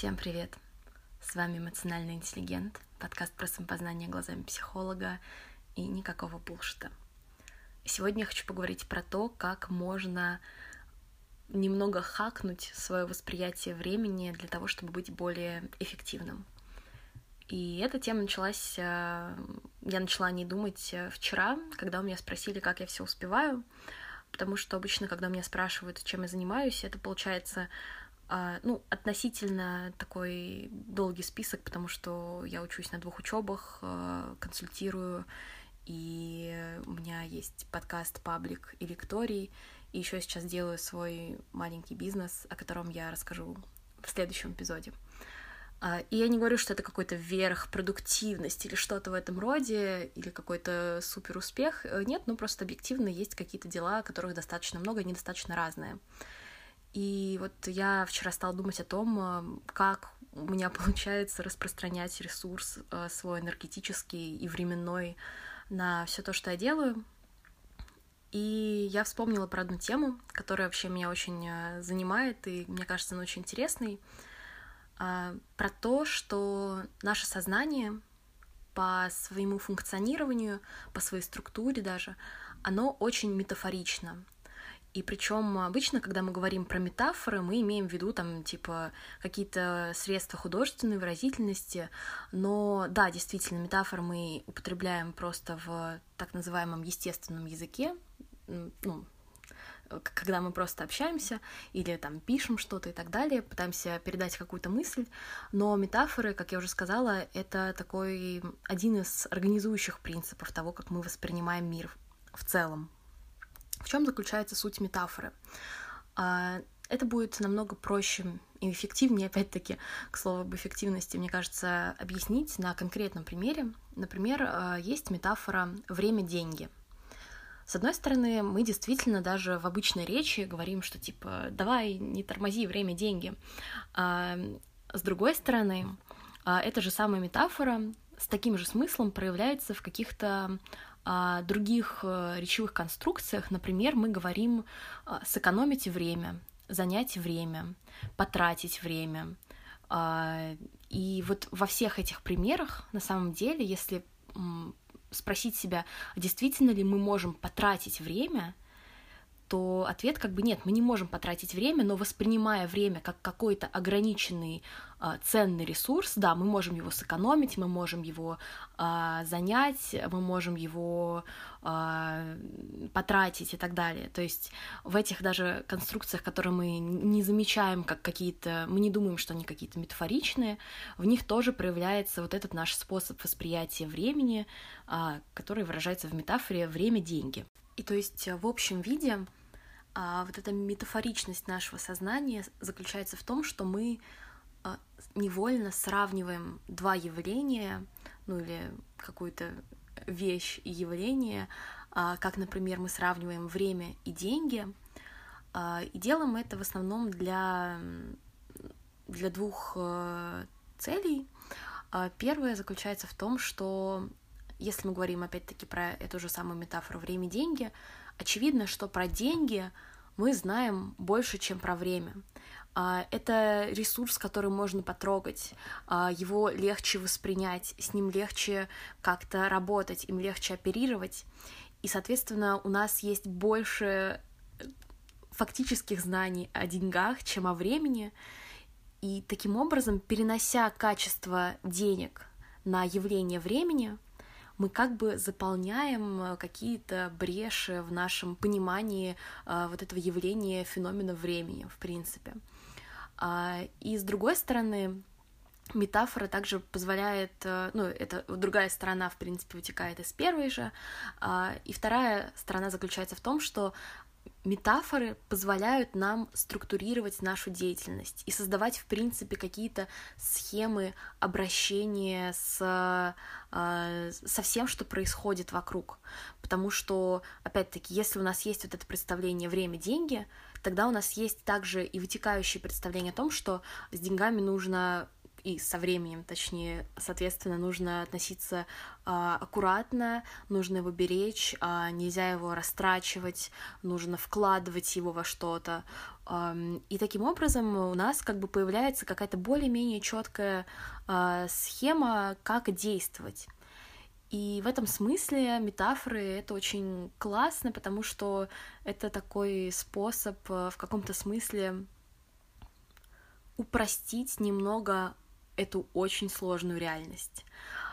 Всем привет! С вами эмоциональный интеллигент, подкаст про самопознание глазами психолога и никакого булшита. Сегодня я хочу поговорить про то, как можно немного хакнуть свое восприятие времени для того, чтобы быть более эффективным. И эта тема началась, э, я начала о ней думать э, вчера, когда у меня спросили, как я все успеваю, потому что обычно, когда меня спрашивают, чем я занимаюсь, это получается ну, относительно такой долгий список, потому что я учусь на двух учебах, э, консультирую, и у меня есть подкаст, паблик и лекторий, и еще сейчас делаю свой маленький бизнес, о котором я расскажу в следующем эпизоде. А, и я не говорю, что это какой-то верх продуктивности или что-то в этом роде, или какой-то супер успех. Э, нет, ну просто объективно есть какие-то дела, которых достаточно много, они достаточно разные. И вот я вчера стала думать о том, э, как у меня получается распространять ресурс э, свой энергетический и временной на все то, что я делаю. И я вспомнила про одну тему, которая вообще меня очень э, занимает, и мне кажется, она очень интересной, про то, что наше сознание по своему функционированию, по своей структуре даже, оно очень метафорично. И причем обычно, когда мы говорим про метафоры, мы имеем в виду там типа какие-то средства художественной выразительности, но да, действительно, метафоры мы употребляем просто в так называемом естественном языке, ну, когда мы просто общаемся или там пишем что-то и так далее, пытаемся передать какую-то мысль, но метафоры, как я уже сказала, это такой один из организующих принципов того, как мы воспринимаем мир в целом. В чем заключается суть метафоры? А, это будет намного проще и эффективнее, опять-таки, к слову об эффективности, мне кажется, объяснить на конкретном примере. Например, а, есть метафора «время-деньги». С одной стороны, мы действительно даже в обычной речи говорим, что типа «давай, не тормози, время – деньги». А с другой стороны, эта же самая метафора с таким же смыслом проявляется в каких-то других э, речевых конструкциях, например, мы говорим а, сэкономить время, занять время, потратить время. А, и вот во всех этих примерах, на самом деле, если спросить себя, действительно ли мы можем потратить время, то ответ как бы нет, мы не можем потратить время, но воспринимая время как какой-то ограниченный э, ценный ресурс, да, мы можем его сэкономить, мы можем его э, занять, мы можем его э, потратить и так далее. То есть в этих даже конструкциях, которые мы не замечаем как какие-то, мы не думаем, что они какие-то метафоричные, в них тоже проявляется вот этот наш способ восприятия времени, э, который выражается в метафоре «время-деньги». И то есть в общем виде а вот эта метафоричность нашего сознания заключается в том, что мы а, невольно сравниваем два явления, ну или какую-то вещь и явление, а, как, например, мы сравниваем время и деньги, а, и делаем это в основном для, для двух э, целей. Первое заключается в том, что если мы говорим опять-таки про эту же самую метафору время-деньги, очевидно, что про деньги мы знаем больше, чем про время. А, это ресурс, который можно потрогать, а, его легче воспринять, с ним легче как-то работать, им легче оперировать. И, соответственно, у нас есть больше фактических знаний о деньгах, чем о времени. И таким образом, перенося качество денег на явление времени, мы как бы заполняем э, какие-то бреши в нашем понимании э, вот этого явления феномена времени, в принципе. А, и с другой стороны, метафора также позволяет, э, ну, это другая сторона, в принципе, вытекает из первой же, а, и вторая сторона заключается в том, что метафоры позволяют нам структурировать нашу деятельность и создавать, в принципе, какие-то схемы обращения с, э, со всем, что происходит вокруг. Потому что, опять-таки, если у нас есть вот это представление время, деньги, тогда у нас есть также и вытекающее представление о том, что с деньгами нужно и со временем, точнее, соответственно, нужно относиться а, аккуратно, нужно его беречь, а, нельзя его растрачивать, нужно вкладывать его во что-то. И таким образом у нас как бы появляется какая-то более-менее четкая а, схема, как действовать. И в этом смысле метафоры это очень классно, потому что это такой способ э, в каком-то смысле упростить немного эту очень сложную реальность.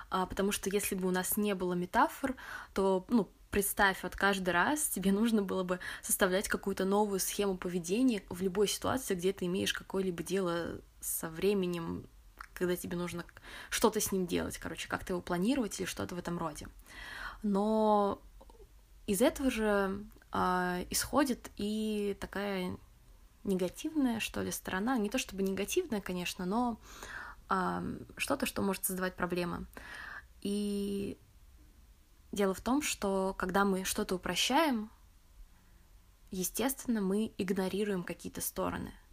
А, потому что если бы у нас не было метафор, то, ну, представь, вот каждый раз тебе нужно было бы составлять какую-то новую схему поведения в любой ситуации, где ты имеешь какое-либо дело со временем, когда тебе нужно что-то с ним делать, короче, как-то его планировать или что-то в этом роде. Но из этого же э, исходит и такая негативная, что ли, сторона. Не то чтобы негативная, конечно, но что-то, что может создавать проблемы. И дело в том, что когда мы что-то упрощаем, естественно, мы игнорируем какие-то стороны —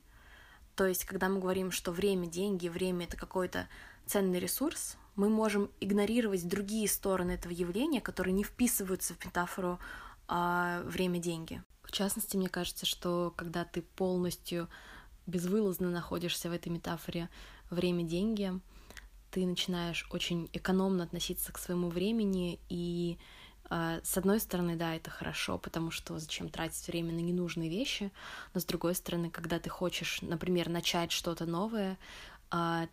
то есть, когда мы говорим, что время, деньги, время — это какой-то ценный ресурс, мы можем игнорировать другие стороны этого явления, которые не вписываются в метафору а, время-деньги. В частности, мне кажется, что когда ты полностью безвылазно находишься в этой метафоре время-деньги, ты начинаешь очень экономно относиться к своему времени и а, с одной стороны, да, это хорошо, потому что зачем тратить время на ненужные вещи, но с другой стороны, когда ты хочешь, например, начать что-то новое, а,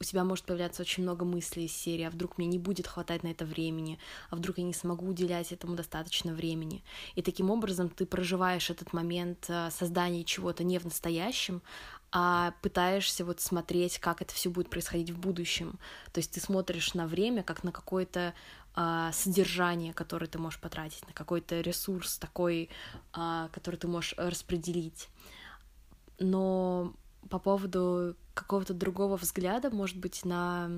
у тебя может появляться очень много мыслей из серии, а вдруг мне не будет хватать на это времени, а вдруг я не смогу уделять этому достаточно времени. И таким образом ты проживаешь этот момент а, создания чего-то не в настоящем, а пытаешься вот смотреть, как это все будет происходить в будущем. То есть ты смотришь на время как на какое-то а, содержание, которое ты можешь потратить, на какой-то ресурс такой, а, который ты можешь распределить. Но по поводу какого-то другого взгляда, может быть, на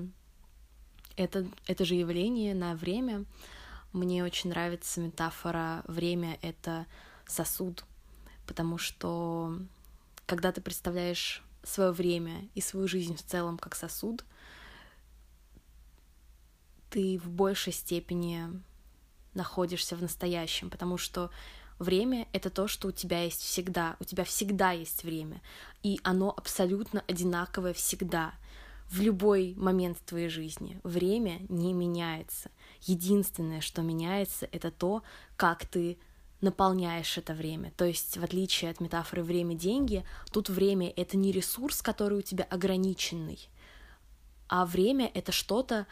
это, это же явление, на время, мне очень нравится метафора «время — это сосуд», потому что когда ты представляешь свое время и свою жизнь в целом как сосуд, ты в большей степени находишься в настоящем, потому что время — это то, что у тебя есть всегда, у тебя всегда есть время, и оно абсолютно одинаковое всегда, в любой момент твоей жизни. Время не меняется. Единственное, что меняется, это то, как ты наполняешь это время. То есть, в отличие от метафоры время-деньги, тут время — это не ресурс, который у тебя ограниченный, а время — это что-то,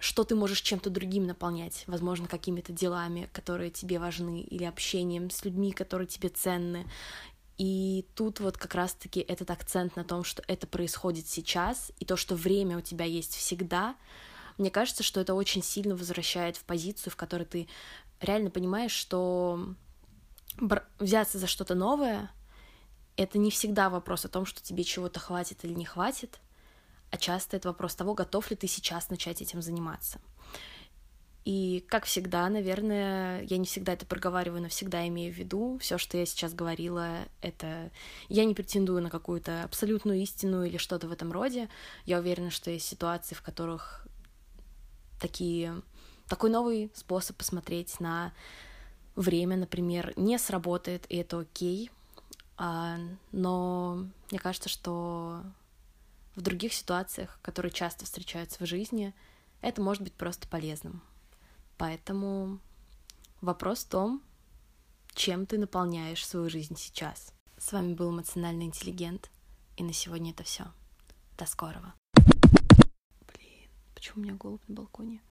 что ты можешь чем-то другим наполнять, возможно, какими-то делами, которые тебе важны, или общением с людьми, которые тебе ценны. И тут вот как раз-таки этот акцент на том, что это происходит сейчас, и то, что время у тебя есть всегда, мне кажется, что это очень сильно возвращает в позицию, в которой ты реально понимаешь, что взяться за что-то новое — это не всегда вопрос о том, что тебе чего-то хватит или не хватит, а часто это вопрос того, готов ли ты сейчас начать этим заниматься. И, как всегда, наверное, я не всегда это проговариваю, но всегда имею в виду, все, что я сейчас говорила, это я не претендую на какую-то абсолютную истину или что-то в этом роде. Я уверена, что есть ситуации, в которых такие такой новый способ посмотреть на время, например, не сработает, и это окей. А, но мне кажется, что в других ситуациях, которые часто встречаются в жизни, это может быть просто полезным. Поэтому вопрос в том, чем ты наполняешь свою жизнь сейчас. С вами был эмоциональный интеллигент, и на сегодня это все. До скорого. Блин, почему у меня голубь на балконе?